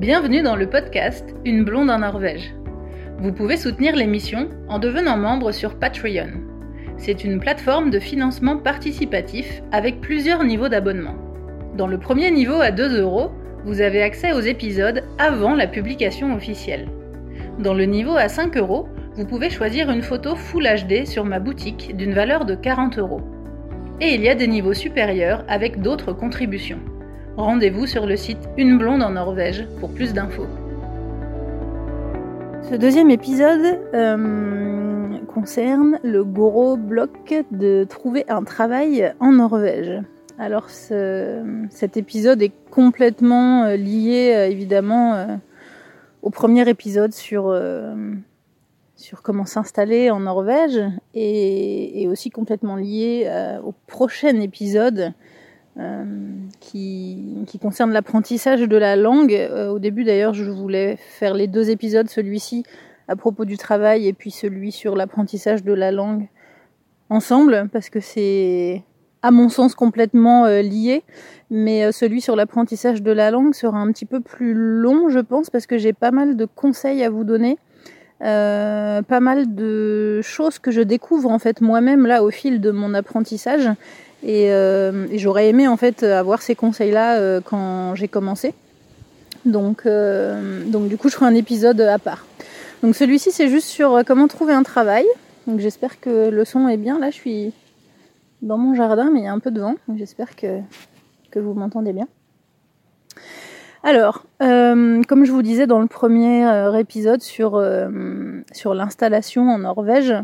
Bienvenue dans le podcast Une blonde en Norvège. Vous pouvez soutenir l'émission en devenant membre sur Patreon. C'est une plateforme de financement participatif avec plusieurs niveaux d'abonnement. Dans le premier niveau à 2 euros, vous avez accès aux épisodes avant la publication officielle. Dans le niveau à 5 euros, vous pouvez choisir une photo Full HD sur ma boutique d'une valeur de 40 euros. Et il y a des niveaux supérieurs avec d'autres contributions. Rendez-vous sur le site Une blonde en Norvège pour plus d'infos. Ce deuxième épisode euh, concerne le gros bloc de trouver un travail en Norvège. Alors cet épisode est complètement euh, lié euh, évidemment au premier épisode sur, sur comment s'installer en Norvège et, aussi complètement lié au prochain épisode euh, qui, concerne l'apprentissage de la langue. Euh, au début d'ailleurs, je voulais faire les deux épisodes, celui-ci à propos du travail et puis celui sur l'apprentissage de la langue ensemble, parce que c'est à mon sens complètement euh, lié. Mais celui sur l'apprentissage de la langue sera un petit peu plus long, je pense, parce que j'ai pas mal de conseils à vous donner. Euh, pas mal de choses que je découvre en fait moi-même là au fil de mon apprentissage euh, et, j'aurais aimé en fait avoir ces conseils-là euh, quand j'ai commencé. Donc, euh, donc du coup, je ferai un épisode à part. Donc celui-ci, c'est juste sur comment trouver un travail. Donc j'espère que le son est bien. Là, je suis dans mon jardin, mais il y a un peu de vent. J'espère que, que vous m'entendez bien. Alors, comme je vous disais dans le premier épisode sur, sur l'installation en Norvège,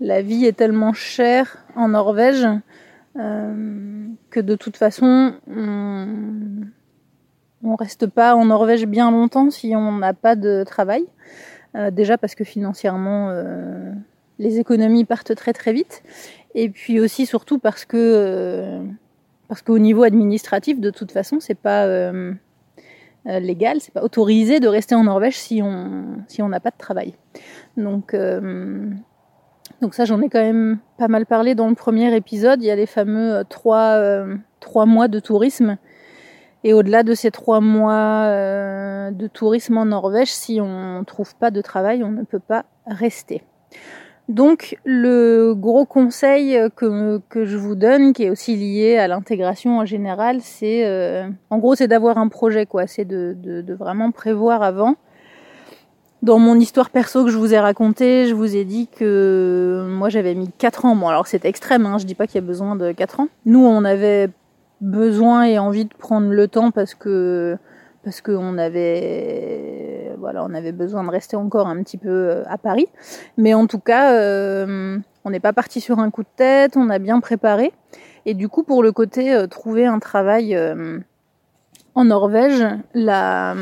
la vie est tellement chère en Norvège euh, que de toute façon, on, on reste pas en Norvège bien longtemps si on n'a pas de travail. Euh, déjà parce que financièrement, euh, les économies partent très très vite. Et puis aussi surtout parce que parce qu'au niveau administratif, de toute façon, c'est pas légal, c'est pas autorisé de rester en Norvège si on si on n'a pas de travail. Donc donc ça, j'en ai quand même pas mal parlé dans le premier épisode. Il y a les fameux euh, trois, euh, trois mois de tourisme. Et au-delà de ces trois mois euh, de tourisme en Norvège, si on ne trouve pas de travail, on ne peut pas rester. Donc le gros conseil que, que je vous donne, qui est aussi lié à l'intégration en général, c'est en gros c'est d'avoir un projet, quoi. C'est de, de, de vraiment prévoir avant dans mon histoire perso que je vous ai racontée, je vous ai dit que moi j'avais mis 4 ans. Bon alors c'est extrême, hein, je dis pas qu'il y a besoin de 4 ans. Nous on avait besoin et envie de prendre le temps parce que parce qu'on avait voilà on avait besoin de rester encore un petit peu euh, à Paris. Mais en tout cas euh, on n'est pas parti sur un coup de tête, on a bien préparé. Et du coup pour le côté euh, trouver un travail en Norvège, la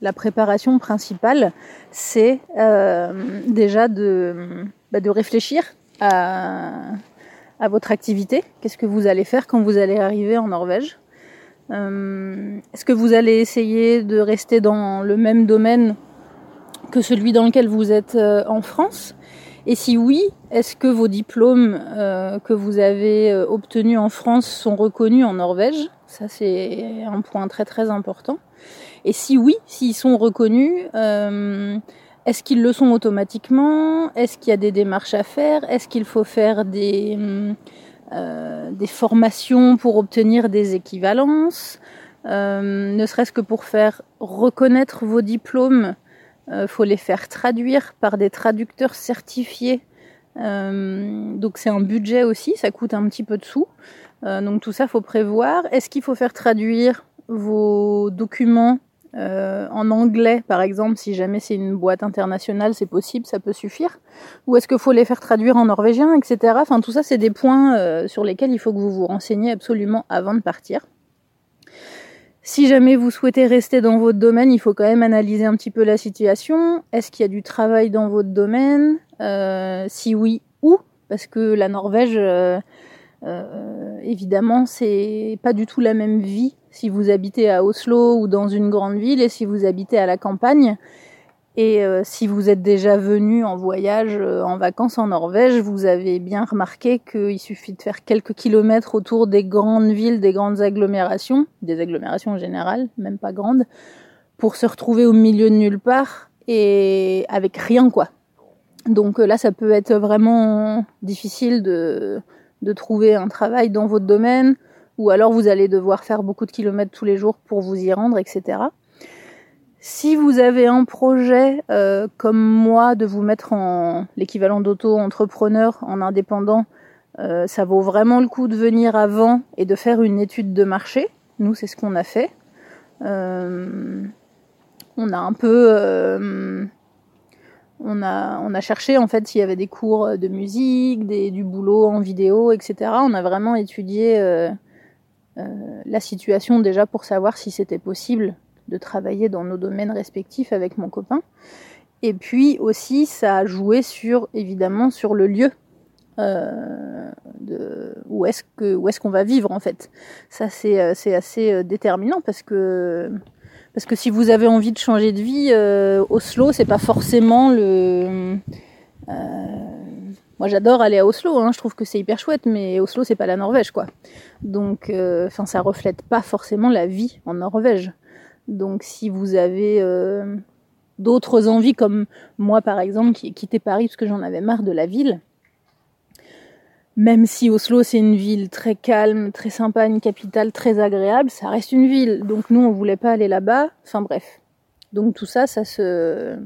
la préparation principale, c'est euh, déjà de, bah, de réfléchir à, à, votre activité. Qu'est-ce que vous allez faire quand vous allez arriver en Norvège? euh, Est-ce que vous allez essayer de rester dans le même domaine que celui dans lequel vous êtes euh, en France? Et si oui, est-ce que vos diplômes que vous avez obtenus en France sont reconnus en Norvège? Ça, c'est un point très très important. Et si oui, s'ils sont reconnus, euh, est-ce qu'ils le sont automatiquement? Est-ce qu'il y a des démarches à faire? Est-ce qu'il faut faire des, euh, des formations pour obtenir des équivalences euh, Ne serait-ce que pour faire reconnaître vos diplômes, il faut les faire traduire par des traducteurs certifiés. donc c'est un budget aussi, ça coûte un petit peu de sous. donc tout ça faut prévoir. Est-ce qu'il faut faire traduire vos documents euh, en anglais, par exemple, si jamais c'est une boîte internationale, c'est possible, ça peut suffire. Ou est-ce qu'il faut les faire traduire en norvégien, etc. Enfin, tout ça, c'est des points euh, sur lesquels il faut que vous vous renseigniez absolument avant de partir. Si jamais vous souhaitez rester dans votre domaine, il faut quand même analyser un petit peu la situation. Est-ce qu'il y a du travail dans votre domaine? Euh, Si oui, où? Parce que la Norvège, évidemment, c'est pas du tout la même vie si vous habitez à Oslo ou dans une grande ville et si vous habitez à la campagne. Et euh, si vous êtes déjà venu en voyage, euh, en vacances en Norvège, vous avez bien remarqué qu'il suffit de faire quelques kilomètres autour des grandes villes, des grandes agglomérations, des agglomérations en général, même pas grandes, pour se retrouver au milieu de nulle part et avec rien quoi. Donc là, ça peut être vraiment difficile de trouver un travail dans votre domaine, ou alors vous allez devoir faire beaucoup de kilomètres tous les jours pour vous y rendre, etc. Si vous avez un projet euh, comme moi de vous mettre en l'équivalent d'auto-entrepreneur, en indépendant, euh, ça vaut vraiment le coup de venir avant et de faire une étude de marché. Nous, c'est ce qu'on a fait. Euh, on a un peu, on a, on a cherché en fait s'il y avait des cours de musique, des, du boulot en vidéo, etc. On a vraiment étudié la situation déjà pour savoir si c'était possible de travailler dans nos domaines respectifs avec mon copain. Et puis aussi, ça a joué sur, évidemment, sur le lieu. Euh, de, où est-ce que où est-ce qu'on va vivre en fait ça c'est euh, c'est assez euh, déterminant parce que parce que si vous avez envie de changer de vie Oslo c'est pas forcément le moi j'adore aller à Oslo hein, je trouve que c'est hyper chouette mais Oslo c'est pas la Norvège quoi donc enfin ça reflète pas forcément la vie en Norvège donc si vous avez euh, d'autres envies, comme moi par exemple, qui ai quitté Paris parce que j'en avais marre de la ville, même si Oslo c'est une ville très calme, très sympa, une capitale très agréable, ça reste une ville. Donc nous on voulait pas aller là-bas. Enfin bref. Donc tout ça, ça se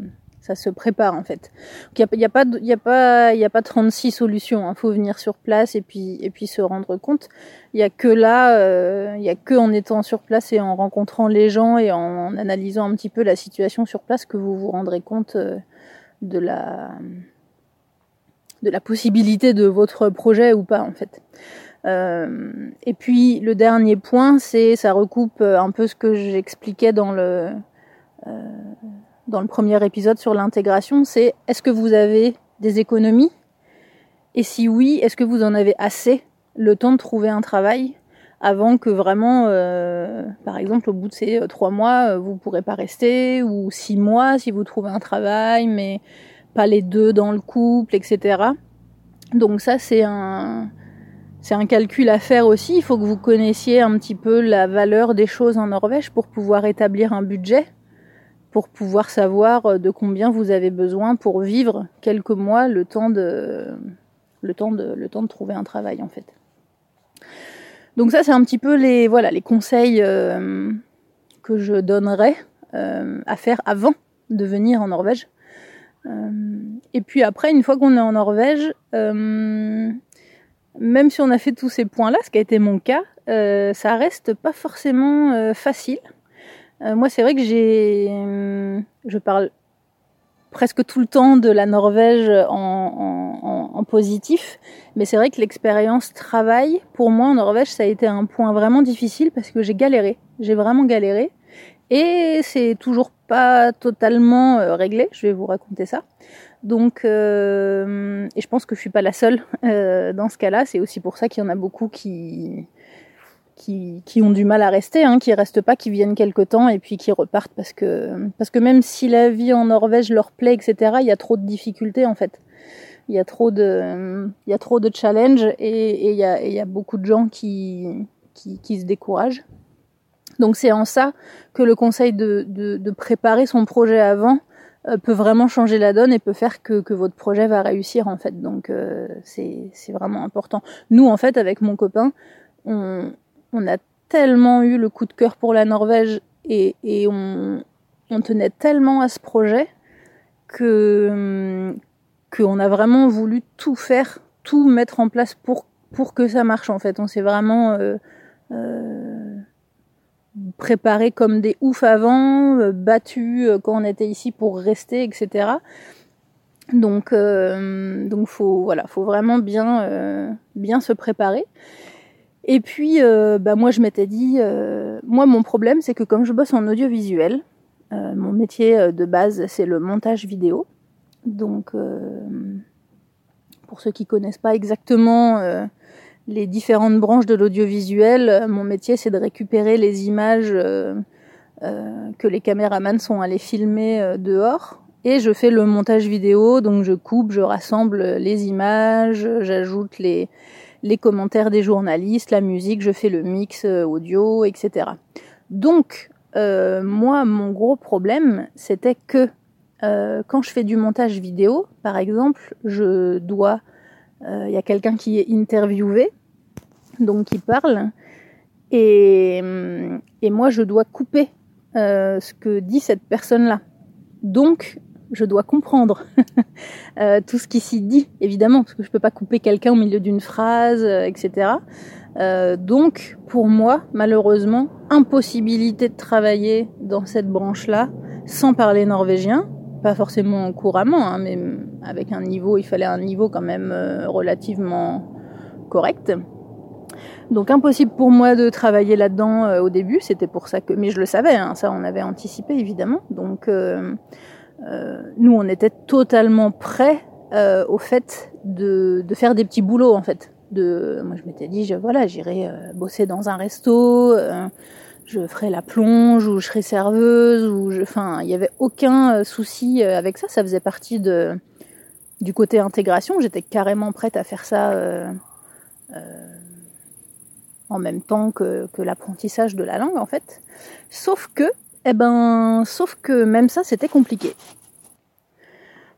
ça se prépare en fait. Il n'y a, pas, y a, pas, a pas 36 solutions. Il hein. faut venir sur place et puis, et puis se rendre compte. Il n'y a que là, euh, il y a que en étant sur place et en rencontrant les gens et en, analysant un petit peu la situation sur place que vous vous rendrez compte euh, de la de la possibilité de votre projet ou pas en fait. Euh, et puis le dernier point, c'est ça recoupe un peu ce que j'expliquais dans le euh, dans le premier épisode sur l'intégration, c'est est-ce que vous avez des économies? Et si oui, est-ce que vous en avez assez le temps de trouver un travail avant que vraiment, euh, par exemple, au bout de ces euh, trois mois, euh, vous ne pourrez pas rester, ou six mois si vous trouvez un travail, mais pas les deux dans le couple, etc. Donc ça, c'est un, c'est un calcul à faire aussi. Il faut que vous connaissiez un petit peu la valeur des choses en Norvège pour pouvoir établir un budget pour pouvoir savoir euh, de combien vous avez besoin pour vivre quelques mois le temps de trouver un travail en fait. Donc ça c'est un petit peu les voilà les conseils euh, que je donnerais euh, à faire avant de venir en Norvège. et puis après une fois qu'on est en Norvège, même si on a fait tous ces points là, ce qui a été mon cas, ça reste pas forcément facile euh, moi, c'est vrai que j'ai, euh, je parle presque tout le temps de la Norvège en, positif, mais c'est vrai que l'expérience travail, pour moi en Norvège, ça a été un point vraiment difficile parce que j'ai galéré, j'ai vraiment galéré, et c'est toujours pas totalement euh, réglé. Je vais vous raconter ça. Donc, euh, et je pense que je suis pas la seule dans ce cas-là. C'est aussi pour ça qu'il y en a beaucoup qui qui, ont du mal à rester, hein, qui restent pas, qui viennent quelque temps et puis qui repartent parce que parce que même si la vie en Norvège leur plaît, etc. Il y a trop de difficultés en fait. Il y a trop de il y a trop de challenges et, il, y a, il y a beaucoup de gens qui qui, qui se découragent. Donc c'est en ça que le conseil de, de, de préparer son projet avant euh, peut vraiment changer la donne et peut faire que, que votre projet va réussir en fait. Donc euh, c'est vraiment important. Nous en fait avec mon copain, on, on a tellement eu le coup de cœur pour la Norvège et, on, tenait tellement à ce projet que qu'on a vraiment voulu tout faire, tout mettre en place pour pour que ça marche en fait. On s'est vraiment euh, euh, préparé comme des oufs avant, euh, battu quand on était ici pour rester, etc. Donc donc faut voilà, faut vraiment bien bien se préparer. Et puis, euh, bah moi, je m'étais dit, euh, moi, mon problème, c'est que comme je bosse en audiovisuel, euh, mon métier de base, c'est le montage vidéo. Donc, pour ceux qui connaissent pas exactement les différentes branches de l'audiovisuel, mon métier, c'est de récupérer les images que les caméramans sont allés filmer dehors et je fais le montage vidéo, donc je coupe, je rassemble les images, j'ajoute les, les commentaires des journalistes, la musique, je fais le mix euh, audio, etc. Donc, euh, moi, mon gros problème, c'était que euh, quand je fais du montage vidéo, par exemple, je dois, il y a quelqu'un qui est interviewé, donc qui parle, et, et moi, je dois couper ce que dit cette personne-là. Donc, je dois comprendre euh, tout ce qui s'y dit, évidemment, parce que je peux pas couper quelqu'un au milieu d'une phrase, euh, etc. Euh, donc, pour moi, malheureusement, impossibilité de travailler dans cette branche-là sans parler norvégien, pas forcément couramment, hein, mais avec un niveau, il fallait un niveau quand même relativement correct. Donc impossible pour moi de travailler là-dedans au début, c'était pour ça que, mais je le savais, hein, ça on avait anticipé évidemment. Donc euh, nous, on était totalement prêts euh, au fait de, de, faire des petits boulots, en fait. De, moi, je m'étais dit, je, voilà, j'irai euh, bosser dans un resto, je ferai la plonge, ou je serai serveuse, ou enfin, il n'y avait aucun souci avec ça. Ça faisait partie de du côté intégration. J'étais carrément prête à faire ça. en même temps que, que l'apprentissage de la langue en fait. Sauf que eh ben, sauf que même ça, c'était compliqué.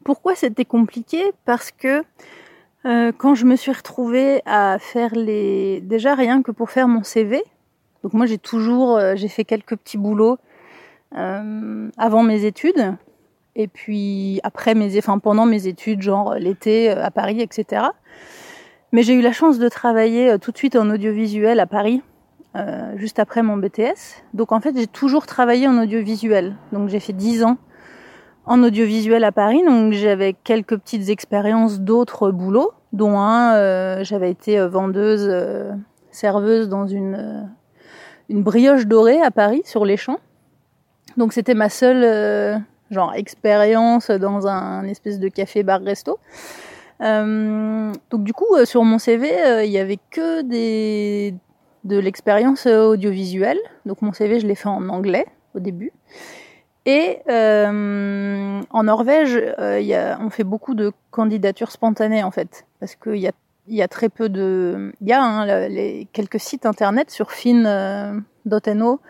Pourquoi c'était compliqué? Parce que euh, quand je me suis retrouvée à faire les, déjà rien que pour faire mon CV. Donc moi, j'ai toujours, euh, j'ai fait quelques petits boulots euh, avant mes études, et puis après mes, enfin pendant mes études, genre l'été à Paris, etc. Mais j'ai eu la chance de travailler tout de suite en audiovisuel à Paris euh, juste après mon BTS. Donc en fait, j'ai toujours travaillé en audiovisuel. Donc j'ai fait 10 ans en audiovisuel à Paris. Donc j'avais quelques petites expériences d'autres boulots, dont un, euh, j'avais été euh, vendeuse, serveuse dans une, une brioche dorée à Paris, sur les champs. Donc c'était ma seule genre expérience dans un espèce de café bar resto. donc du coup sur mon CV il y avait que des de l'expérience audiovisuelle. Donc mon CV, je l'ai fait en anglais au début. Et euh, en Norvège, euh, on fait beaucoup de candidatures spontanées en fait, parce qu'il y a, très peu de, il y a hein, quelques sites internet sur fin.no,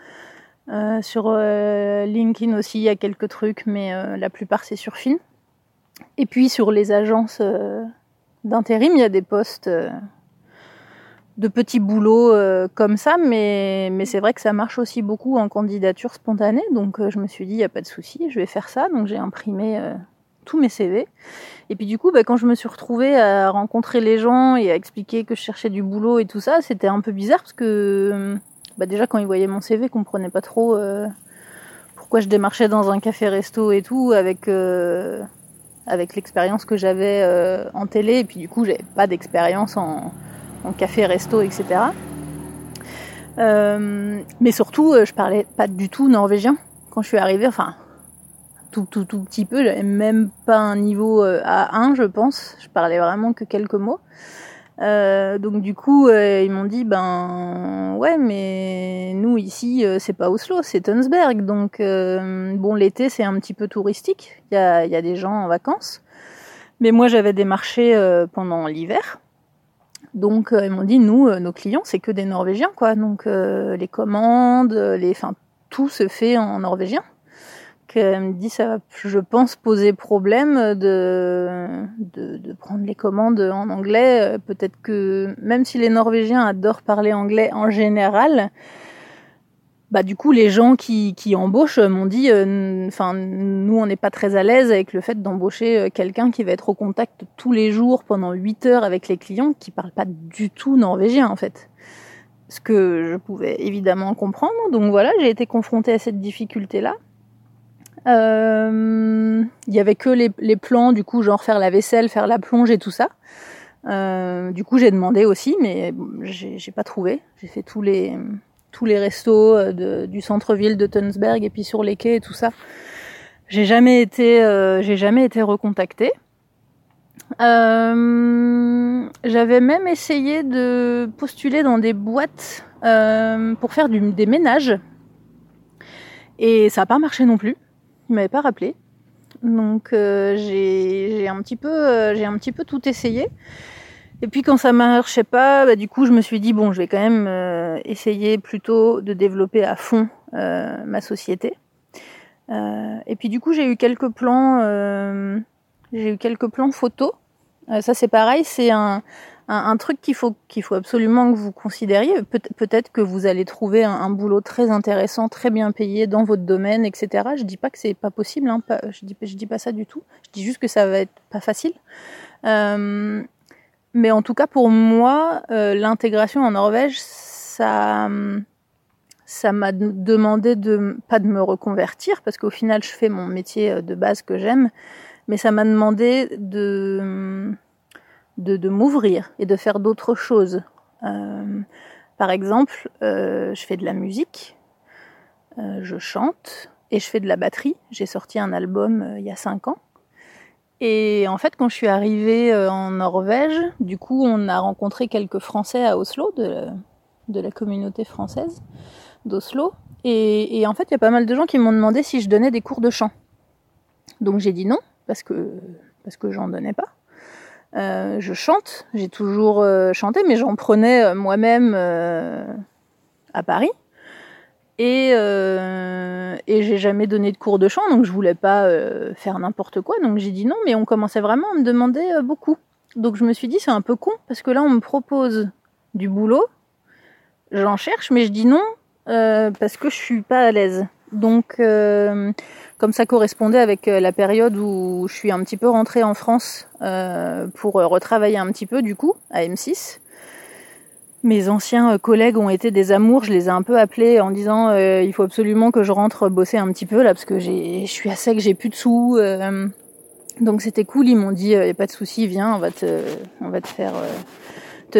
euh, sur euh, LinkedIn aussi, il y a quelques trucs, mais euh, la plupart c'est sur Fin. Et puis sur les agences d'intérim, il y a des postes de petits boulots euh, comme ça, mais, mais c'est vrai que ça marche aussi beaucoup en candidature spontanée. Donc euh, je me suis dit, il n'y a pas de souci, je vais faire ça. Donc j'ai imprimé euh, tous mes CV. Et puis du coup, bah, quand je me suis retrouvée à rencontrer les gens et à expliquer que je cherchais du boulot et tout ça, c'était un peu bizarre parce que bah, déjà quand ils voyaient mon CV, ils comprenaient pas trop pourquoi je démarchais dans un café-resto et tout avec avec l'expérience que j'avais en télé. Et puis du coup, j'avais pas d'expérience en en café, resto, etc. Euh, mais surtout, euh, je parlais pas du tout norvégien quand je suis arrivée. Enfin, tout, tout, tout petit peu. J'avais même pas un niveau euh, A1, je pense. Je parlais vraiment que quelques mots. Euh, donc du coup, ils m'ont dit ben ouais, mais nous ici, c'est pas Oslo, c'est Tønsberg. Donc bon, l'été c'est un petit peu touristique. Il y a, y a des gens en vacances. Mais moi, j'avais des marchés pendant l'hiver. Donc euh, ils m'ont dit nous euh, nos clients c'est que des Norvégiens quoi. Donc euh, les commandes, les enfin tout se fait en norvégien. Elle me dit ça va je pense poser problème de, de, de prendre les commandes en anglais. Peut-être que même si les Norvégiens adorent parler anglais en général, bah du coup les gens qui, qui embauchent m'ont dit euh, enfin nous on n'est pas très à l'aise avec le fait d'embaucher euh, quelqu'un qui va être au contact tous les jours pendant 8 heures avec les clients qui parlent pas du tout norvégien en fait. Ce que je pouvais évidemment comprendre. Donc voilà j'ai été confrontée à cette difficulté là euh, il y avait que les, plans du coup genre faire la vaisselle faire la plonge et tout ça. Euh, du coup j'ai demandé aussi mais j'ai pas trouvé. J'ai fait tous les tous les restos euh, du centre-ville de Tunsberg et puis sur les quais et tout ça. J'ai jamais été, euh, j'ai jamais été recontactée. Euh, j'avais même essayé de postuler dans des boîtes euh, pour faire des ménages et ça n'a pas marché non plus. Ils m'avaient pas rappelé. Donc j'ai un petit peu j'ai un petit peu tout essayé. Et puis quand ça marchait pas, bah, du coup je me suis dit bon je vais quand même essayer plutôt de développer à fond ma société. et puis du coup j'ai eu quelques plans j'ai eu quelques plans photos. ça c'est pareil, c'est un, truc qu'il faut absolument que vous considériez. peut-être que vous allez trouver un, boulot très intéressant, très bien payé dans votre domaine, etc. Je dis pas que c'est pas possible, hein, je dis dis pas ça du tout. Je dis juste que ça va être pas facile. Euh, mais en tout cas pour moi, euh, l'intégration en Norvège, ça ça m'a demandé de pas de me reconvertir parce qu'au final je fais mon métier euh, de base que j'aime, mais ça m'a demandé de de, m'ouvrir et de faire d'autres choses. Euh, par exemple, je fais de la musique, je chante et je fais de la batterie. J'ai sorti un album il y a cinq ans. Et en fait, quand je suis arrivée en Norvège, du coup, on a rencontré quelques Français à Oslo, de, la communauté française d'Oslo. Et, et, en fait, il y a pas mal de gens qui m'ont demandé si je donnais des cours de chant. Donc j'ai dit non, parce que, parce que j'en donnais pas. Euh, je chante, j'ai toujours euh, chanté, mais j'en prenais euh, moi-même à Paris. Et, et j'ai jamais donné de cours de chant, donc je voulais pas faire n'importe quoi. Donc j'ai dit non, mais on commençait vraiment à me demander beaucoup. Donc je me suis dit c'est un peu con, parce que là on me propose du boulot, j'en cherche, mais je dis non parce que je suis pas à l'aise. Donc comme ça correspondait avec euh, la période où je suis un petit peu rentrée en France euh, pour euh, retravailler un petit peu du coup à M6. Mes anciens collègues ont été des amours, je les ai un peu appelés en disant il faut absolument que je rentre bosser un petit peu là parce que je suis à sec, j'ai plus de sous. donc c'était cool, ils m'ont dit y a pas de souci, viens, on va te va te faire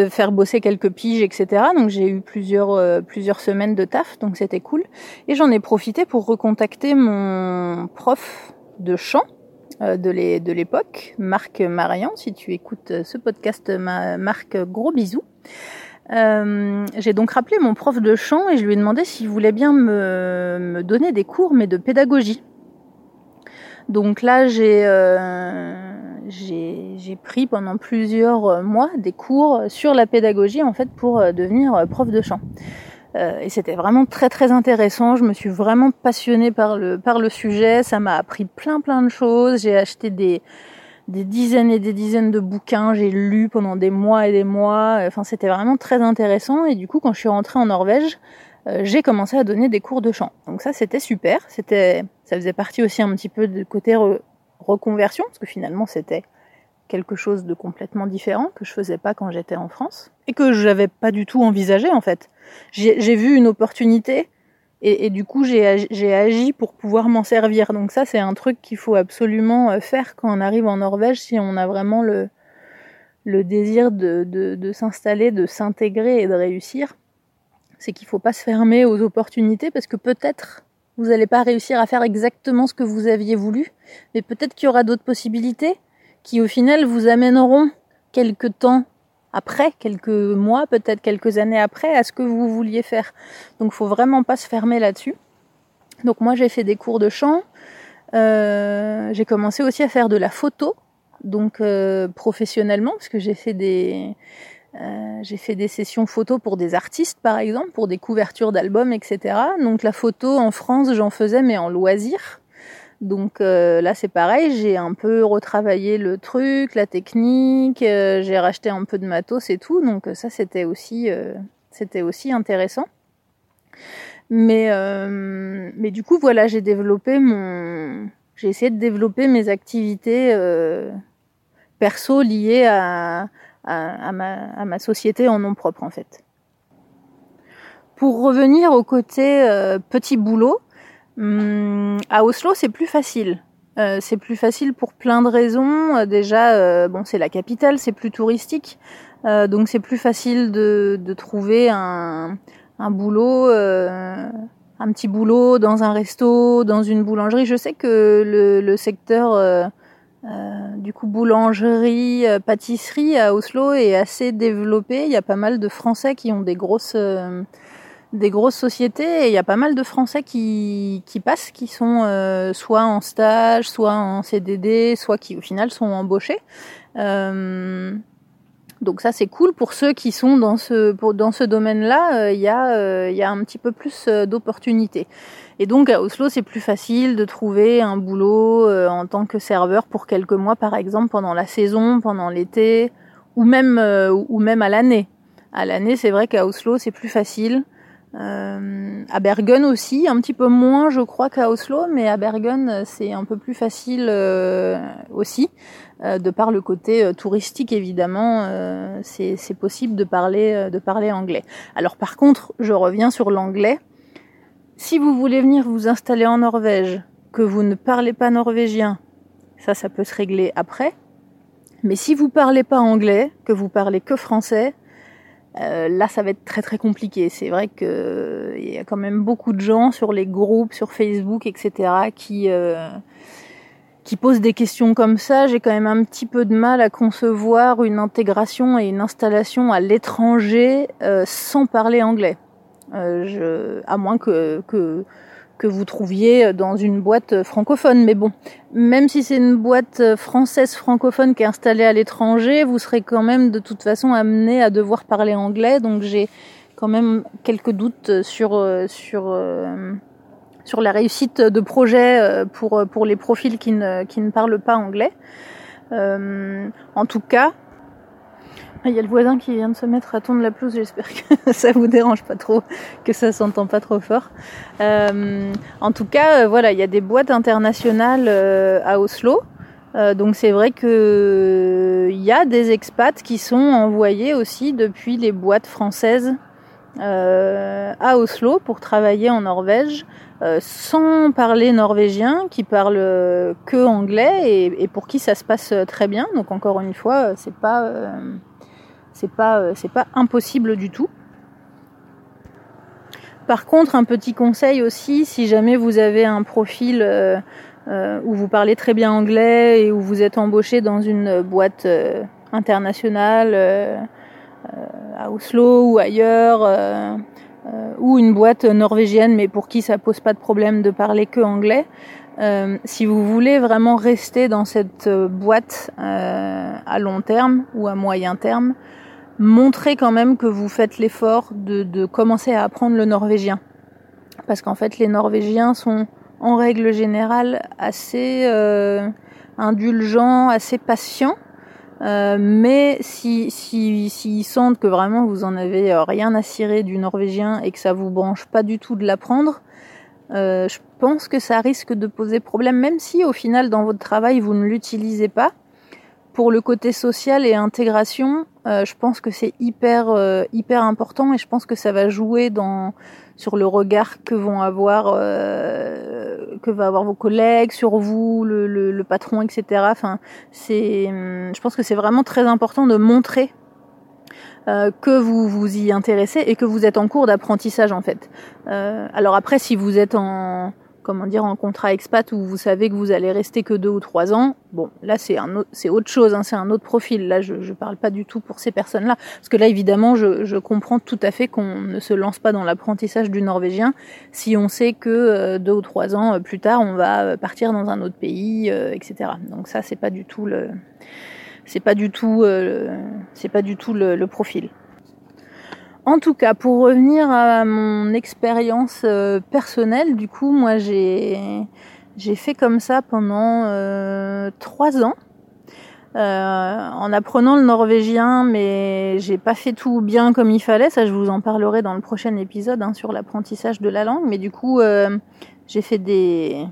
faire bosser quelques piges, etc. Donc j'ai eu plusieurs euh, plusieurs semaines de taf, donc c'était cool. Et j'en ai profité pour recontacter mon prof de chant euh, de l'époque, Marc Marian. Si tu écoutes euh, ce podcast, Marc, gros bisous. J'ai donc rappelé mon prof de chant et je lui ai demandé s'il voulait bien me, me donner des cours, mais de pédagogie. Donc là, j'ai j'ai pris pendant plusieurs euh, mois des cours sur la pédagogie en fait pour euh, devenir euh, prof de chant. et c'était vraiment très très intéressant. Je me suis vraiment passionnée par le par le sujet. Ça m'a appris plein plein de choses. J'ai acheté des des dizaines et des dizaines de bouquins. J'ai lu pendant des mois et des mois. Enfin, c'était vraiment très intéressant. Et du coup, quand je suis rentrée en Norvège, j'ai commencé à donner des cours de chant. Donc ça, c'était super. C'était, ça faisait partie aussi un petit peu du côté reconversion, parce que finalement c'était quelque chose de complètement différent que je faisais pas quand j'étais en France et que je n'avais pas du tout envisagé en fait. J'ai vu une opportunité et, du coup j'ai agi pour pouvoir m'en servir. Donc ça c'est un truc qu'il faut absolument euh, faire quand on arrive en Norvège si on a vraiment le, désir de, de, s'installer, de s'intégrer et de réussir. C'est qu'il faut pas se fermer aux opportunités parce que peut-être vous n'allez pas réussir à faire exactement ce que vous aviez voulu, mais peut-être qu'il y aura d'autres possibilités qui au final vous amèneront quelques temps après, quelques mois, peut-être quelques années après, à ce que vous vouliez faire. Donc faut vraiment pas se fermer là-dessus. Donc moi j'ai fait des cours de chant, euh, j'ai commencé aussi à faire de la photo, donc euh, professionnellement, parce que j'ai fait des euh, j'ai fait des sessions photos pour des artistes, par exemple, pour des couvertures d'albums, etc. Donc la photo en France, j'en faisais, mais en loisir. Donc euh, là, c'est pareil, j'ai un peu retravaillé le truc, la technique, euh, j'ai racheté un peu de matos et tout. Donc ça, c'était aussi, c'était aussi intéressant. Mais, mais du coup, voilà, j'ai développé mon, j'ai essayé de développer mes activités perso liées à à, ma, société en nom propre en fait. Pour revenir au côté euh, petit boulot, hum, à Oslo c'est plus facile. Euh, c'est plus facile pour plein de raisons. Euh, déjà, bon, c'est la capitale, c'est plus touristique, donc c'est plus facile de, trouver un, boulot, un petit boulot dans un resto, dans une boulangerie. Je sais que le, le secteur euh, du coup, boulangerie, euh, pâtisserie à Oslo est assez développée. Il y a pas mal de Français qui ont des grosses, euh, des grosses sociétés et il y a pas mal de Français qui, qui passent, qui sont euh, soit en stage, soit en CDD, soit qui au final sont embauchés. Euh, donc ça c'est cool pour ceux qui sont dans ce dans ce domaine-là. Il y a il y a un petit peu plus d'opportunités. Et donc à Oslo c'est plus facile de trouver un boulot en tant que serveur pour quelques mois par exemple pendant la saison, pendant l'été ou même ou même à l'année. À l'année c'est vrai qu'à Oslo c'est plus facile. Euh, à Bergen aussi, un petit peu moins je crois qu'à Oslo, mais à Bergen c'est un peu plus facile euh, aussi, euh, de par le côté euh, touristique évidemment, euh, c'est possible de parler, de parler anglais. Alors par contre, je reviens sur l'anglais. Si vous voulez venir vous installer en Norvège, que vous ne parlez pas norvégien, ça ça peut se régler après. Mais si vous parlez pas anglais, que vous parlez que français, euh, là, ça va être très très compliqué. C'est vrai qu'il euh, y a quand même beaucoup de gens sur les groupes, sur Facebook, etc., qui euh, qui posent des questions comme ça. J'ai quand même un petit peu de mal à concevoir une intégration et une installation à l'étranger sans parler anglais. Je, à moins que, que que vous trouviez dans une boîte francophone. Mais bon, même si c'est une boîte française francophone qui est installée à l'étranger, vous serez quand même de toute façon amené à devoir parler anglais. Donc j'ai quand même quelques doutes sur sur euh, sur la réussite de projet euh, pour pour les profils qui ne qui ne parlent pas anglais. Euh, en tout cas, il y a le voisin qui vient de se mettre à tondre la pelouse, j'espère que ça vous dérange pas trop, que ça s'entend pas trop fort. Euh, en tout cas, euh, voilà, il y a des boîtes internationales euh, à Oslo. Donc c'est vrai que il y a des expats qui sont envoyés aussi depuis les boîtes françaises à Oslo pour travailler en Norvège sans parler norvégien, qui parlent que anglais et, pour qui ça se passe très bien. Donc encore une fois, c'est pas c'est pas, euh, c'est pas impossible du tout. Par contre, un petit conseil aussi, si jamais vous avez un profil euh, euh, où vous parlez très bien anglais et où vous êtes embauché dans une boîte internationale à Oslo ou ailleurs, ou une boîte norvégienne, mais pour qui ça pose pas de problème de parler que anglais, si vous voulez vraiment rester dans cette boîte à long terme ou à moyen terme, montrez quand même que vous faites l'effort de, de, commencer à apprendre le norvégien. Parce qu'en fait, les Norvégiens sont en règle générale assez euh, indulgents, assez patients. Euh, mais si s'ils si, sentent que vraiment vous en avez euh, rien à cirer du norvégien et que ça vous branche pas du tout de l'apprendre, euh, je pense que ça risque de poser problème, même si au final dans votre travail vous ne l'utilisez pas pour le côté social et intégration, euh, je pense que c'est hyper euh, hyper important et je pense que ça va jouer dans sur le regard que vont avoir euh, que va avoir vos collègues sur vous, le, le, le patron, etc. Enfin, c'est, je pense que c'est vraiment très important de montrer euh, que vous vous y intéressez et que vous êtes en cours d'apprentissage en fait. Euh, alors après, si vous êtes en comment dire, en contrat expat où vous savez que vous allez rester que deux ou trois ans, bon, là c'est un c'est autre chose, hein, c'est un autre profil. Là, je, je parle pas du tout pour ces personnes-là, parce que là, évidemment, je, je comprends tout à fait qu'on ne se lance pas dans l'apprentissage du norvégien si on sait que euh, deux ou trois ans euh, plus tard, on va euh, partir dans un autre pays, euh, etc. Donc ça, c'est pas du tout le, c'est pas du tout, c'est pas du tout le, le profil. En tout cas, pour revenir à mon expérience euh, personnelle, du coup, moi j'ai j'ai fait comme ça pendant euh, trois ans. Euh, en apprenant le norvégien, mais j'ai pas fait tout bien comme il fallait. Ça, je vous en parlerai dans le prochain épisode hein, sur l'apprentissage de la langue. Mais du coup, euh, j'ai fait des,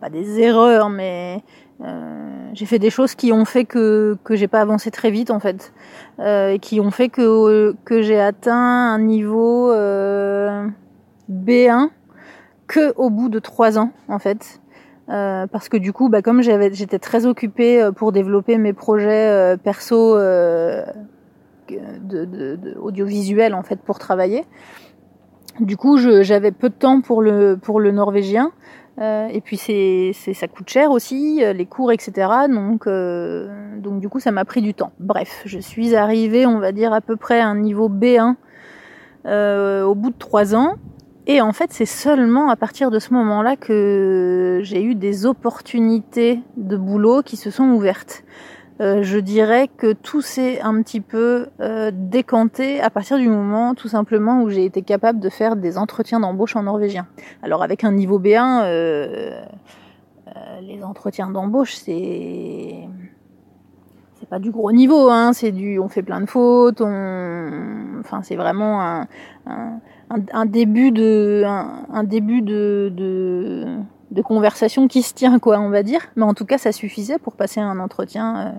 pas des erreurs, mais euh, j'ai fait des choses qui ont fait que que j'ai pas avancé très vite en fait, euh, qui ont fait que que j'ai atteint un niveau euh, B1 que au bout de trois ans en fait. Euh, parce que du coup, bah, comme j'avais, j'étais très occupée euh, pour développer mes projets perso de, de, de, audiovisuels en fait pour travailler. Du coup, j'avais peu de temps pour le pour le norvégien. Euh, et puis c'est, ça coûte cher aussi, euh, les cours, etc. Donc, euh, donc du coup, ça m'a pris du temps. Bref, je suis arrivée, on va dire à peu près à un niveau B1 au bout de trois ans. Et en fait, c'est seulement à partir de ce moment-là que j'ai eu des opportunités de boulot qui se sont ouvertes. Euh, je dirais que tout s'est un petit peu euh, décanté à partir du moment tout simplement où j'ai été capable de faire des entretiens d'embauche en norvégien. Alors avec un niveau B1, euh, les entretiens d'embauche c'est c'est pas du gros niveau, hein, c'est du on fait plein de fautes, on enfin c'est vraiment un, un, un, début de un, début de, de de conversation qui se tient quoi on va dire. Mais en tout cas ça suffisait pour passer un entretien euh,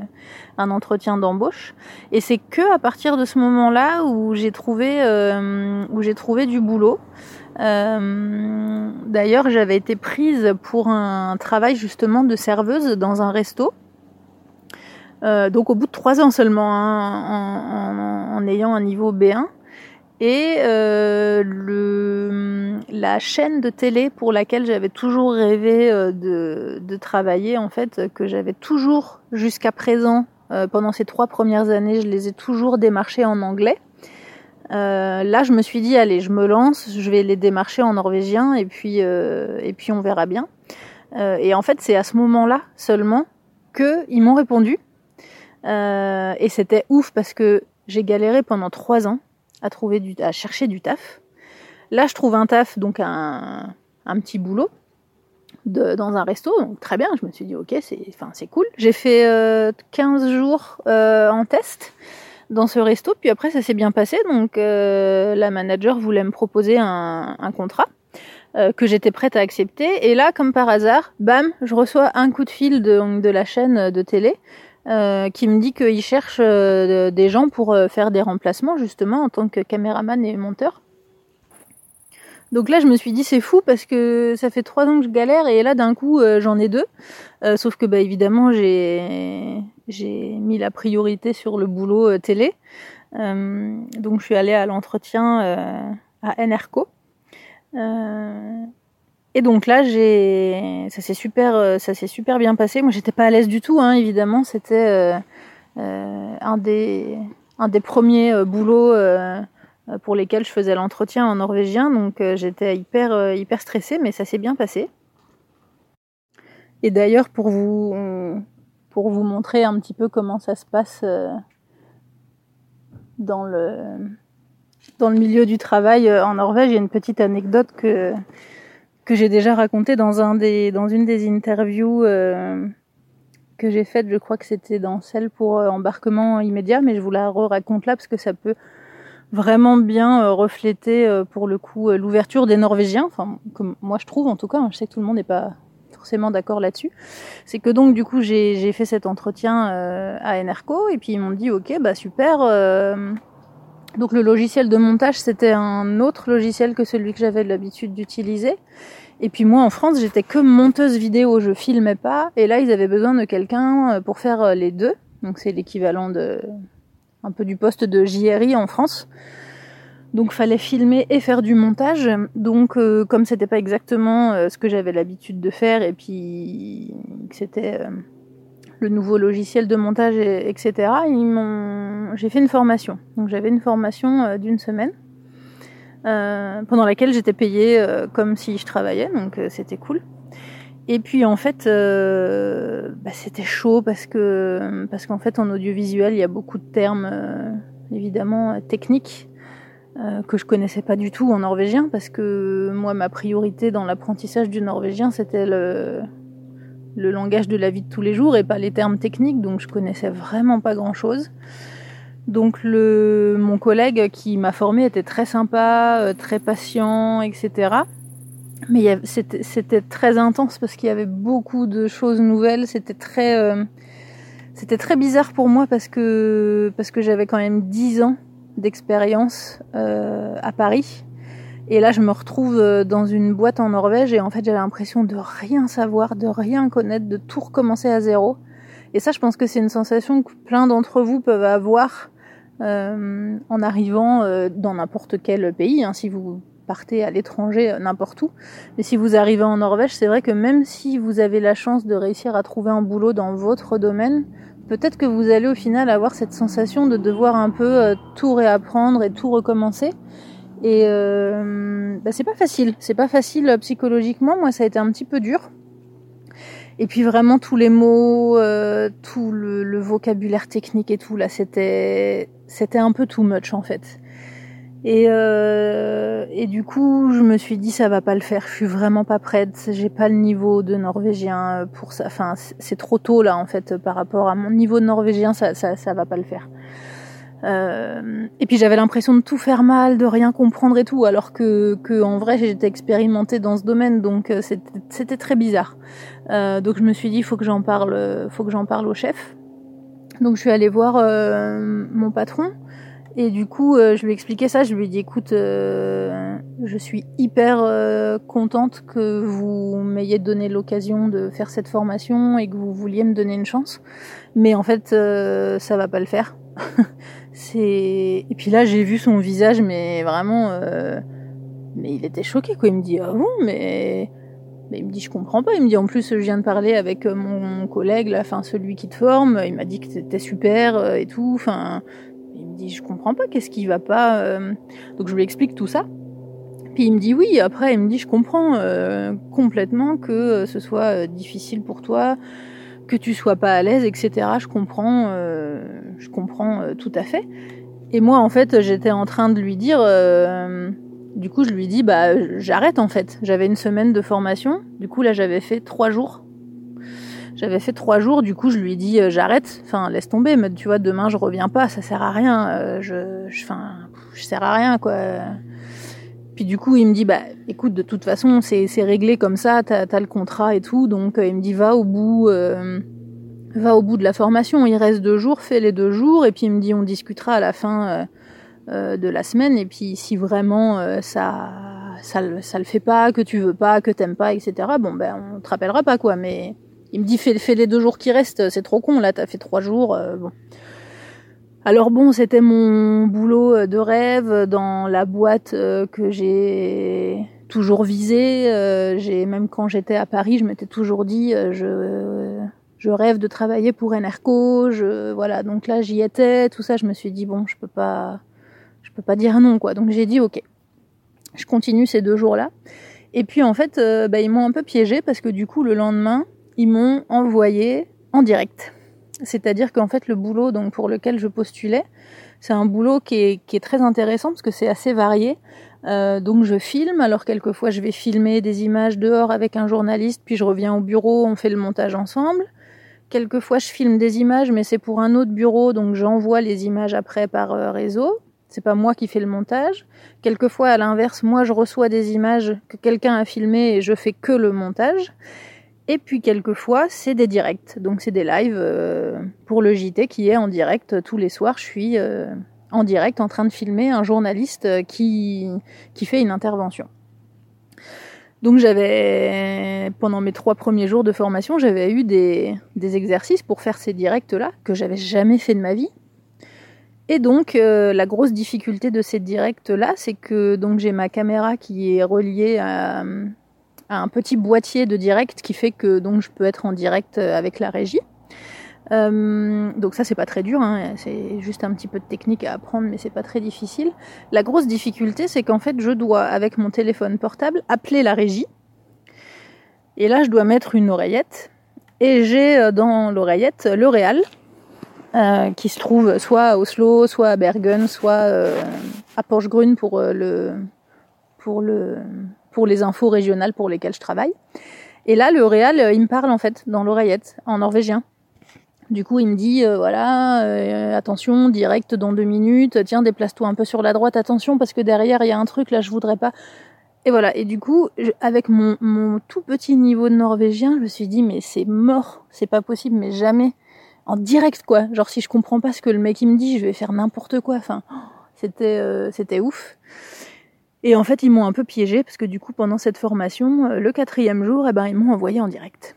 un entretien d'embauche. Et c'est que à partir de ce moment là où j'ai trouvé euh, où j'ai trouvé du boulot. Euh, d'ailleurs j'avais été prise pour un travail justement de serveuse dans un resto. Donc au bout de trois ans seulement hein, en, en, ayant un niveau B1 et euh, le, la chaîne de télé pour laquelle j'avais toujours rêvé euh, de, de, travailler, en fait, que j'avais toujours jusqu'à présent, euh, pendant ces trois premières années, je les ai toujours démarchés en anglais. Euh, là, je me suis dit, allez, je me lance, je vais les démarcher en norvégien et puis, euh, et puis on verra bien. et en fait, c'est à ce moment-là seulement qu'ils m'ont répondu. et c'était ouf parce que j'ai galéré pendant trois ans à trouver du, à chercher du taf. Là, je trouve un taf, donc un, un petit boulot dans un resto, donc très bien. Je me suis dit, ok, c'est, enfin, cool. J'ai fait 15 euh, jours euh, en test dans ce resto, puis après, ça s'est bien passé. Donc, euh, la manager voulait me proposer un, un contrat que j'étais prête à accepter. Et là, comme par hasard, bam, je reçois un coup de fil de, de la chaîne de télé euh, qui me dit qu'il cherche euh, des gens pour euh, faire des remplacements justement en tant que caméraman et monteur. Donc là, je me suis dit c'est fou parce que ça fait trois ans que je galère et là d'un coup j'en ai deux. sauf que bah évidemment j'ai j'ai mis la priorité sur le boulot télé. donc je suis allée à l'entretien à NRCO. Et donc là, j'ai, ça s'est super, euh, ça s'est super bien passé. Moi, j'étais pas à l'aise du tout, hein, évidemment. C'était euh, euh, un des, premiers boulots pour lesquels je faisais l'entretien en norvégien, donc j'étais hyper, stressée, mais ça s'est bien passé. Et d'ailleurs, pour vous, pour vous montrer un petit peu comment ça se passe dans le milieu du travail en Norvège, il y a une petite anecdote que que j'ai déjà raconté dans un des dans une des interviews euh, que j'ai faites. Je crois que c'était dans celle pour euh, embarquement immédiat, mais je vous la raconte là parce que ça peut vraiment bien euh, refléter pour le coup l'ouverture des Norvégiens. Enfin, comme moi je trouve en tout cas. Hein, je sais que tout le monde n'est pas forcément d'accord là-dessus. C'est que donc du coup j'ai fait cet entretien à Enerco et puis ils m'ont dit ok bah super. Donc le logiciel de montage, c'était un autre logiciel que celui que j'avais l'habitude d'utiliser. Et puis moi en France, j'étais que monteuse vidéo, je filmais pas. Et là, ils avaient besoin de quelqu'un euh, pour faire euh, les deux. Donc c'est l'équivalent de un peu du poste de JRI en France. Donc fallait filmer et faire du montage. Donc euh, comme c'était pas exactement ce que j'avais l'habitude de faire et puis que c'était le nouveau logiciel de montage, etc. Ils j'ai fait une formation. Donc j'avais une formation euh, d'une semaine euh, pendant laquelle j'étais payée euh, comme si je travaillais, donc c'était cool. Et puis en fait, bah, c'était chaud parce que parce qu'en fait en audiovisuel il y a beaucoup de termes évidemment techniques que je connaissais pas du tout en norvégien parce que moi ma priorité dans l'apprentissage du norvégien c'était le le langage de la vie de tous les jours et pas les termes techniques, donc je connaissais vraiment pas grand chose. Donc le, mon collègue qui m'a formé était très sympa, euh, très patient, etc. Mais c'était très intense parce qu'il y avait beaucoup de choses nouvelles. C'était très, euh, c'était très bizarre pour moi parce que parce que j'avais quand même 10 ans d'expérience euh, à Paris et là, je me retrouve euh, dans une boîte en Norvège et en fait, j'avais l'impression de rien savoir, de rien connaître, de tout recommencer à zéro. Et ça, je pense que c'est une sensation que plein d'entre vous peuvent avoir euh, en arrivant euh, dans n'importe quel pays. Hein, si vous partez à l'étranger, n'importe où. Mais si vous arrivez en Norvège, c'est vrai que même si vous avez la chance de réussir à trouver un boulot dans votre domaine, peut-être que vous allez au final avoir cette sensation de devoir un peu tout réapprendre et tout recommencer. Et bah, c'est pas facile. C'est pas facile psychologiquement. Moi, ça a été un petit peu dur. Et puis vraiment tous les mots, tout le, le, vocabulaire technique et tout là, c'était c'était un peu too much en fait. Et, euh, et du coup, je me suis dit ça va pas le faire. Je suis vraiment pas prête. J'ai pas le niveau de norvégien pour ça. Enfin, c'est trop tôt là en fait par rapport à mon niveau de norvégien. Ça, ça, ça va pas le faire. Euh, et puis j'avais l'impression de tout faire mal, de rien comprendre et tout, alors que, que en vrai j'étais expérimentée dans ce domaine, donc euh, c'était très bizarre. Euh, donc je me suis dit faut que j'en parle, faut que j'en parle au chef. Donc je suis allée voir euh, mon patron et du coup, euh, je lui ai expliqué ça. Je lui ai dit, écoute, euh, je suis hyper euh, contente que vous m'ayez donné l'occasion de faire cette formation et que vous vouliez me donner une chance. Mais en fait, ça va pas le faire. C'est et puis là, j'ai vu son visage, mais vraiment, mais il était choqué. Quoi. Il me dit, ah bon, mais mais il me dit je comprends pas. Il me dit en plus je viens de parler avec mon collègue, là, enfin celui qui te forme. Il m'a dit que c'était super et tout. Enfin il me dit je comprends pas, qu'est-ce qui va pas euh? Donc je lui explique tout ça. Puis il me dit oui, après il me dit je comprends euh, complètement que euh, ce soit difficile pour toi, que tu sois pas à l'aise, etc. Je comprends, je comprends tout à fait. Et moi en fait j'étais en train de lui dire, du coup je lui dis bah j'arrête en fait. J'avais une semaine de formation, du coup là j'avais fait trois jours j'avais fait trois jours, du coup je lui euh, j'arrête, enfin laisse tomber, mais tu vois demain je reviens pas, ça sert à rien, euh, je, enfin je, sers à rien quoi. Puis du coup il me dit bah écoute de toute façon c'est réglé comme ça, t'as as le contrat et tout, donc euh, il me dit va au bout. va au bout de la formation, il reste deux jours, fais les deux jours, et puis il me dit on discutera à la fin de la semaine, et puis si vraiment ça, ça, ça le fait pas, que tu veux pas, que t'aimes pas, etc. Bon ben on te rappellera pas quoi, mais il me dit fais, les deux jours qui restent, c'est trop con, là t'as fait trois jours. Euh, bon. Alors bon, c'était mon boulot euh, de rêve dans la boîte euh, que j'ai toujours visée. j'ai même quand j'étais à Paris, je m'étais toujours dit je rêve de travailler pour Enerco. Je voilà, donc là j'y étais, tout ça. Je me suis dit bon, je peux pas je peux pas dire non quoi. Donc j'ai dit ok, je continue ces deux jours là. Et puis en fait, bah, ils m'ont un peu piégé parce que du coup le lendemain ils m'ont envoyé en direct. C'est-à-dire qu'en fait, le boulot donc pour lequel je postulais, c'est un boulot qui est, très intéressant parce que c'est assez varié. Euh, donc je filme, alors quelquefois je vais filmer des images dehors avec un journaliste, puis je reviens au bureau, on fait le montage ensemble. Quelquefois je filme des images, mais c'est pour un autre bureau, donc j'envoie les images après par euh, réseau. C'est pas moi qui fais le montage. Quelquefois, à l'inverse, moi je reçois des images que quelqu'un a filmées et je fais que le montage. Et puis quelquefois, c'est des directs. Donc c'est des lives euh, pour le JT qui est en direct tous les soirs. Je suis euh, en direct en train de filmer un journaliste euh, qui, qui fait une intervention. Donc j'avais, pendant mes trois premiers jours de formation, j'avais eu des, des exercices pour faire ces directs-là que j'avais jamais fait de ma vie. Et donc la grosse difficulté de ces directs-là, c'est que donc j'ai ma caméra qui est reliée à un petit boîtier de direct qui fait que donc je peux être en direct euh, avec la régie. Euh, donc ça c'est pas très dur, hein. c'est juste un petit peu de technique à apprendre, mais c'est pas très difficile. La grosse difficulté c'est qu'en fait je dois avec mon téléphone portable appeler la régie. Et là je dois mettre une oreillette et j'ai euh, dans l'oreillette le Réal qui se trouve soit à Oslo, soit à Bergen, soit à Porsgrunn pour pour le pour les infos régionales pour lesquelles je travaille. Et là, le réal, euh, il me parle en fait dans l'oreillette en norvégien. Du coup, il me dit euh, voilà, euh, attention, direct dans deux minutes. Tiens, déplace-toi un peu sur la droite, attention parce que derrière il y a un truc là, je voudrais pas. Et voilà. Et du coup, avec mon, mon tout petit niveau de norvégien, je me suis dit mais c'est mort, c'est pas possible, mais jamais en direct quoi. Genre si je comprends pas ce que le mec il me dit, je vais faire n'importe quoi. Enfin, c'était c'était ouf. Et en fait, ils m'ont un peu piégé parce que du coup, pendant cette formation, euh, le quatrième jour, eh ben, ils m'ont envoyé en direct.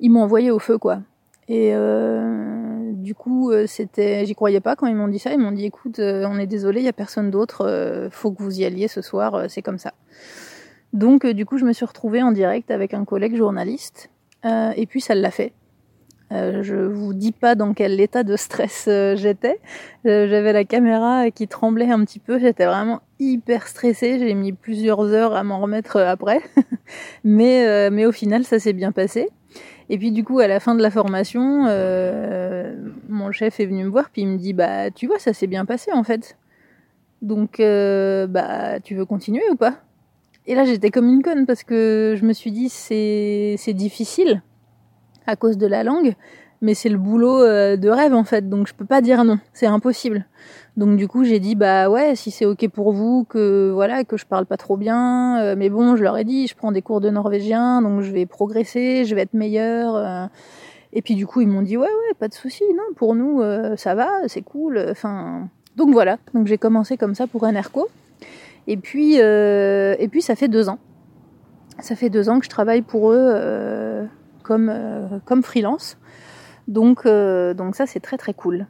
Ils m'ont envoyé au feu, quoi. Et euh, du coup, euh, c'était, j'y croyais pas quand ils m'ont dit ça. Ils m'ont dit, écoute, on est désolé, il y a personne d'autre. faut que vous y alliez ce soir. c'est comme ça. Donc, du coup, je me suis retrouvée en direct avec un collègue journaliste. et puis, ça l'a fait. Euh, je vous dis pas dans quel état de stress euh, j'étais. Euh, j'avais la caméra qui tremblait un petit peu. J'étais vraiment hyper stressée. J'ai mis plusieurs heures à m'en remettre après, mais mais au final ça s'est bien passé. Et puis du coup à la fin de la formation, mon chef est venu me voir puis il me dit bah tu vois ça s'est bien passé en fait. Donc bah tu veux continuer ou pas? Et là j'étais comme une conne parce que je me suis dit c'est c'est difficile à cause de la langue, mais c'est le boulot euh, de rêve en fait, donc je peux pas dire non, c'est impossible. Donc du coup j'ai dit bah ouais si c'est ok pour vous que voilà que je parle pas trop bien, euh, mais bon je leur ai dit je prends des cours de norvégien donc je vais progresser, je vais être meilleur. Euh. et puis du coup ils m'ont dit ouais ouais pas de souci non pour nous ça va c'est cool enfin donc voilà donc j'ai commencé comme ça pour Enerco et puis et puis ça fait deux ans ça fait deux ans que je travaille pour eux comme, euh, comme freelance. Donc, euh, donc ça, c'est très très cool.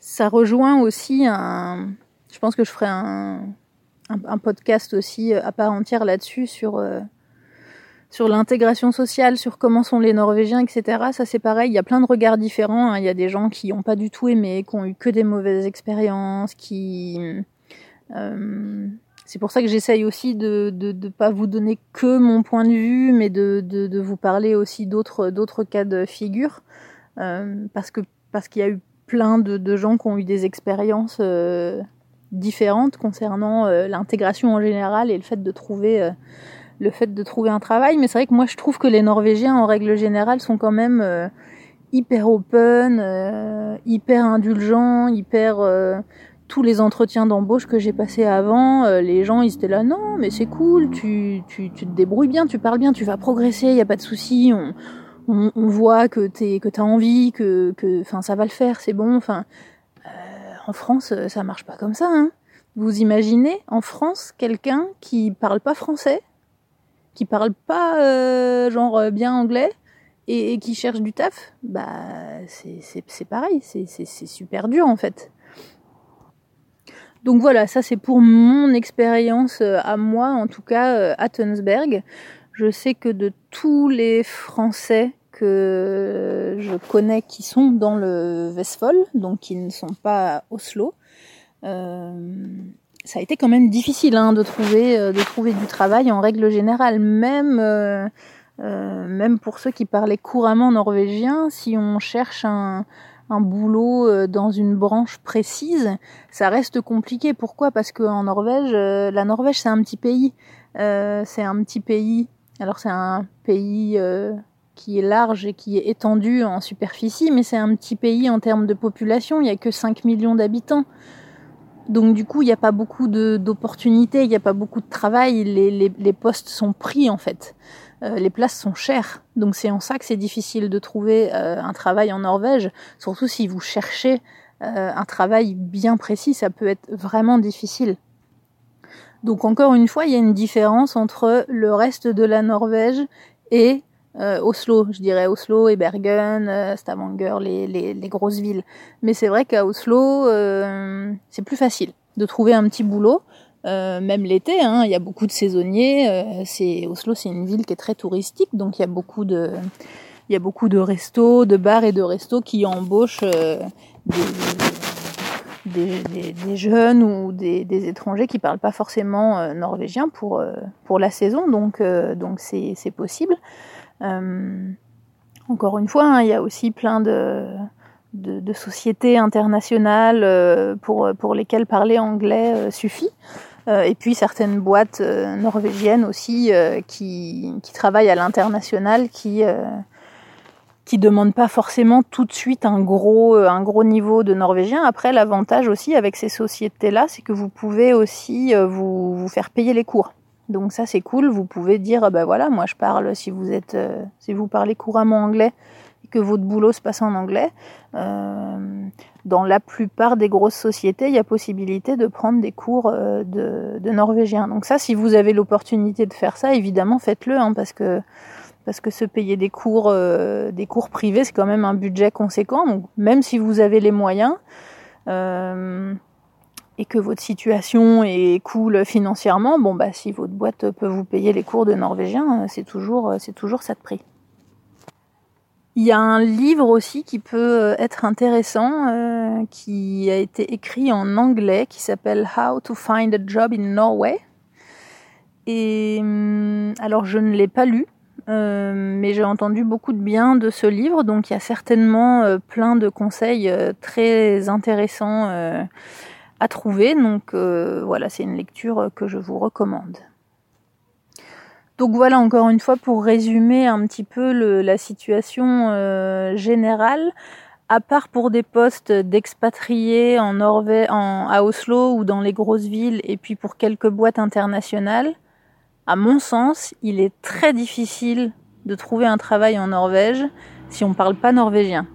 Ça rejoint aussi un... Je pense que je ferai un, un, podcast aussi à part entière là-dessus sur, euh, sur l'intégration sociale, sur comment sont les Norvégiens, etc. Ça c'est pareil, il y a plein de regards différents. Hein. Il y a des gens qui n'ont pas du tout aimé, qui ont eu que des mauvaises expériences, qui... C'est pour ça que j'essaye aussi de ne de, de pas vous donner que mon point de vue, mais de, de, de vous parler aussi d'autres d'autres cas de figure, euh, parce que parce qu'il y a eu plein de, de, gens qui ont eu des expériences euh, différentes concernant euh, l'intégration en général et le fait de trouver euh, le fait de trouver un travail. Mais c'est vrai que moi je trouve que les Norvégiens en règle générale sont quand même euh, hyper open, hyper indulgents, hyper tous les entretiens d'embauche que j'ai passés avant, euh, les gens ils étaient là, non, mais c'est cool, tu, tu, tu, te débrouilles bien, tu parles bien, tu vas progresser, il y a pas de souci, on, on, on, voit que t'es que t'as envie, que que, enfin ça va le faire, c'est bon. Enfin, euh, en France euh, ça marche pas comme ça. Hein. Vous imaginez en France quelqu'un qui parle pas français, qui parle pas euh, genre bien anglais et, qui cherche du taf, bah c'est pareil, c'est c'est super dur en fait. Donc voilà, ça c'est pour mon expérience euh, à moi, en tout cas euh, à Tunsberg. Je sais que de tous les Français que je connais qui sont dans le Vestfold, donc qui ne sont pas Oslo, euh, ça a été quand même difficile hein, de trouver de trouver du travail en règle générale, même euh, même pour ceux qui parlaient couramment norvégien, si on cherche un un boulot euh, dans une branche précise, ça reste compliqué. Pourquoi? Parce qu'en Norvège, euh, la Norvège c'est un petit pays. Euh, c'est un petit pays. Alors c'est un pays qui est large et qui est étendu en superficie, mais c'est un petit pays en termes de population. Il n'y a que 5 millions d'habitants. Donc du coup, il n'y a pas beaucoup d'opportunités, il n'y a pas beaucoup de travail. Les, postes sont pris en fait. Euh, les places sont chères. Donc c'est en ça que c'est difficile de trouver euh, un travail en Norvège, surtout si vous cherchez euh, un travail bien précis, ça peut être vraiment difficile. Donc encore une fois, il y a une différence entre le reste de la Norvège et Oslo, je dirais Oslo et Bergen, Stavanger, les, les, les, grosses villes. Mais c'est vrai qu'à Oslo, c'est plus facile de trouver un petit boulot. Euh, même l'été, hein, il y a beaucoup de saisonniers. Euh, Oslo, c'est une ville qui est très touristique, donc il y a beaucoup de, il y a beaucoup de restos, de bars et de restos qui embauchent euh, des, jeunes ou des, étrangers qui parlent pas forcément norvégien pour pour la saison, donc donc c'est c'est possible. encore une fois, hein, il y a aussi plein de de, de sociétés internationales pour, pour lesquelles parler anglais suffit. Euh, et puis certaines boîtes euh, norvégiennes aussi euh, qui, qui, travaillent à l'international, qui qui demandent pas forcément tout de suite un gros un gros niveau de norvégien. Après, l'avantage aussi avec ces sociétés-là, c'est que vous pouvez aussi vous, vous faire payer les cours. Donc ça c'est cool. Vous pouvez dire ben voilà, moi je parle si vous êtes si vous parlez couramment anglais que votre boulot se passe en anglais. Euh, dans la plupart des grosses sociétés, il y a possibilité de prendre des cours euh, de, norvégien. Donc ça, si vous avez l'opportunité de faire ça, évidemment, faites-le, hein, parce que parce que se payer des cours, euh, des cours privés, c'est quand même un budget conséquent. Donc même si vous avez les moyens et que votre situation est cool financièrement, bon bah si votre boîte peut vous payer les cours de norvégien, c'est toujours c'est toujours ça de prix. Il y a un livre aussi qui peut être intéressant, qui a été écrit en anglais, qui s'appelle How to Find a Job in Norway. Et hum, alors je ne l'ai pas lu, euh, mais j'ai entendu beaucoup de bien de ce livre, donc il y a certainement euh, plein de conseils euh, très intéressants à trouver. Donc voilà, c'est une lecture que je vous recommande. Donc voilà, encore une fois, pour résumer un petit peu le, la situation générale, à part pour des postes d'expatriés en Norvège, en, à Oslo ou dans les grosses villes, et puis pour quelques boîtes internationales, à mon sens, il est très difficile de trouver un travail en Norvège si on ne parle pas norvégien.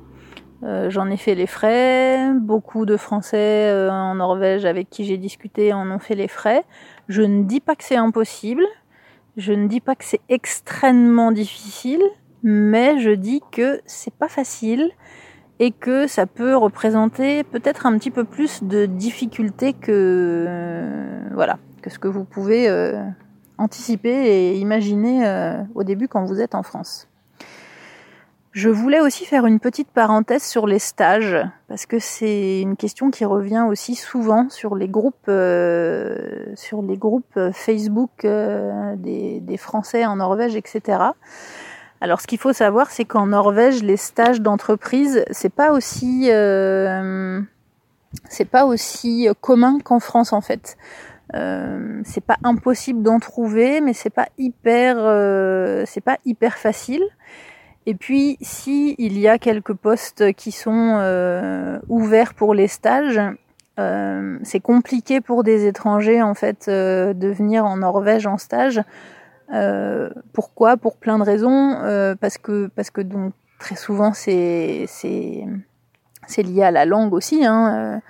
Euh, j'en ai fait les frais, beaucoup de Français euh, en Norvège avec qui j'ai discuté en ont fait les frais. Je ne dis pas que c'est impossible, je ne dis pas que c'est extrêmement difficile, mais je dis que c'est pas facile et que ça peut représenter peut-être un petit peu plus de difficultés que euh, voilà que ce que vous pouvez anticiper et imaginer euh, au début quand vous êtes en France. Je voulais aussi faire une petite parenthèse sur les stages parce que c'est une question qui revient aussi souvent sur les groupes euh, sur les groupes Facebook euh, des, des, Français en Norvège, etc. Alors ce qu'il faut savoir, c'est qu'en Norvège, les stages d'entreprise, c'est pas aussi c'est pas aussi commun qu'en France en fait. Euh, c'est pas impossible d'en trouver, mais c'est pas hyper, euh, c'est pas hyper facile. Et puis, si il y a quelques postes qui sont euh, ouverts pour les stages, c'est compliqué pour des étrangers en fait de venir en Norvège en stage. pourquoi? Pour plein de raisons. parce que parce que donc très souvent c'est c'est lié à la langue aussi. Hein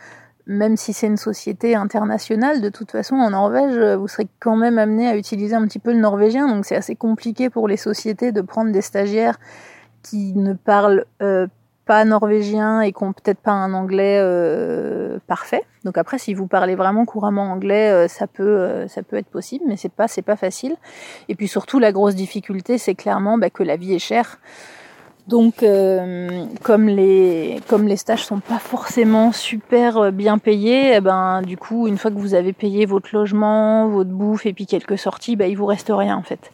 même si c'est une société internationale, de toute façon, en Norvège, vous serez quand même amené à utiliser un petit peu le norvégien, donc c'est assez compliqué pour les sociétés de prendre des stagiaires qui ne parlent euh, pas norvégien et qui peut-être pas un anglais euh, parfait. Donc après, si vous parlez vraiment couramment anglais, euh, ça peut ça peut être possible, mais c'est pas c'est pas facile. Et puis surtout, la grosse difficulté, c'est clairement bah, que la vie est chère. Donc, euh, comme les comme les stages sont pas forcément super euh, bien payés, eh ben du coup, une fois que vous avez payé votre logement, votre bouffe et puis quelques sorties, bah, il vous reste rien en fait.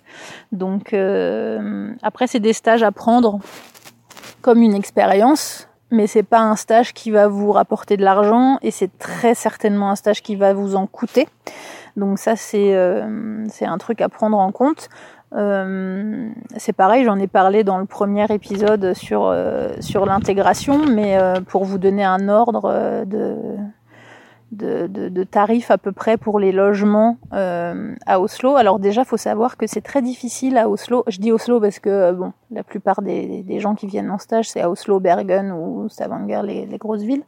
Donc euh, après, c'est des stages à prendre comme une expérience, mais c'est pas un stage qui va vous rapporter de l'argent et c'est très certainement un stage qui va vous en coûter. Donc ça, c'est c'est un truc à prendre en compte. Euh, c'est pareil, j'en ai parlé dans le premier épisode sur, euh, sur l'intégration, mais euh, pour vous donner un ordre de, de, de, tarifs à peu près pour les logements à Oslo. Alors déjà, faut savoir que c'est très difficile à Oslo. Je dis Oslo parce que bon, la plupart des, des gens qui viennent en stage, c'est à Oslo, Bergen ou Stavanger, les, les grosses villes.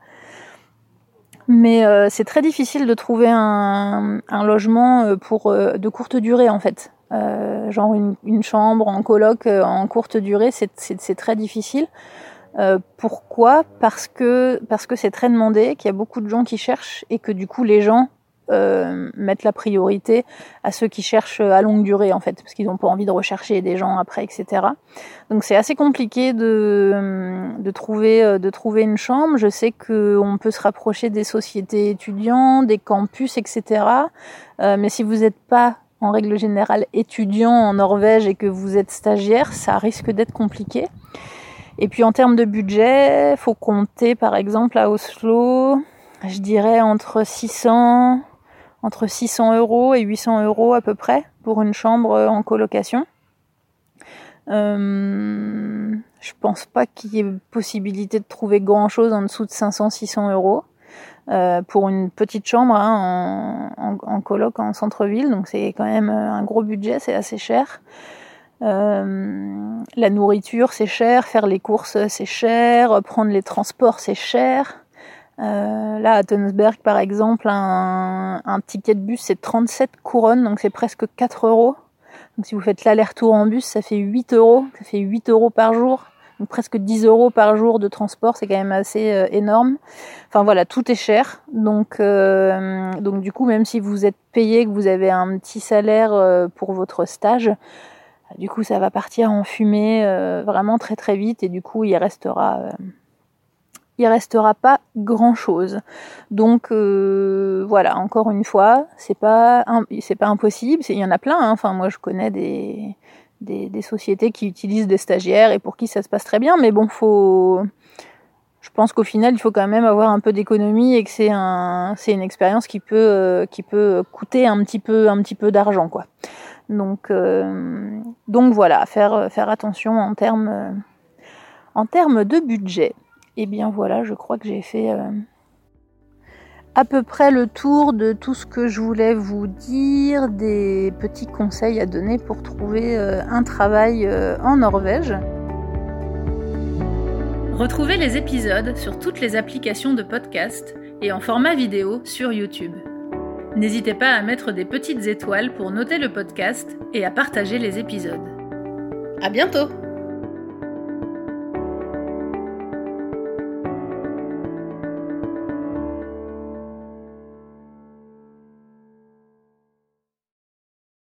Mais c'est très difficile de trouver un, un logement pour de courte durée en fait. Euh, genre une, une, chambre en coloc euh, en courte durée, c'est très difficile. Euh, pourquoi? Parce que parce que c'est très demandé, qu'il y a beaucoup de gens qui cherchent et que du coup les gens euh, mettent la priorité à ceux qui cherchent à longue durée en fait, parce qu'ils n'ont pas envie de rechercher des gens après, etc. Donc c'est assez compliqué de, de trouver de trouver une chambre. Je sais qu'on peut se rapprocher des sociétés étudiants, des campus, etc. Euh, mais si vous n'êtes pas en règle générale étudiant en Norvège et que vous êtes stagiaire, ça risque d'être compliqué. Et puis en termes de budget, faut compter par exemple à Oslo, je dirais entre 600, entre 600 euros et 800 euros à peu près pour une chambre en colocation. Euh, je pense pas qu'il y ait possibilité de trouver grand chose en dessous de 500-600 euros. Euh, pour une petite chambre hein, en, en, coloc en centre-ville, donc c'est quand même un gros budget, c'est assez cher. Euh, la nourriture c'est cher, faire les courses c'est cher, prendre les transports c'est cher. Euh, là à Tunsberg par exemple, un, un ticket de bus c'est 37 couronnes, donc c'est presque 4 euros. Donc si vous faites l'aller-retour en bus, ça fait 8 euros, ça fait 8 euros par jour. Donc presque 10 euros par jour de transport, c'est quand même assez euh, énorme. Enfin voilà, tout est cher. Donc, euh, donc du coup, même si vous êtes payé, que vous avez un petit salaire euh, pour votre stage, du coup, ça va partir en fumée vraiment très très vite et du coup, il restera il restera pas grand chose. Donc voilà, encore une fois, c'est pas c'est pas impossible. Il y en a plein. Hein. Enfin, moi, je connais des, des, sociétés qui utilisent des stagiaires et pour qui ça se passe très bien. Mais bon, faut je pense qu'au final, il faut quand même avoir un peu d'économie et que c'est un, c'est une expérience qui peut, euh, qui peut coûter un petit peu, un petit peu d'argent, quoi. Donc, euh, donc voilà, faire, faire attention en termes, en termes de budget. Et bien voilà, je crois que j'ai fait euh, à peu près le tour de tout ce que je voulais vous dire, des petits conseils à donner pour trouver euh, un travail euh, en Norvège. Retrouvez les épisodes sur toutes les applications de podcast et en format vidéo sur YouTube. N'hésitez pas à mettre des petites étoiles pour noter le podcast et à partager les épisodes. À bientôt!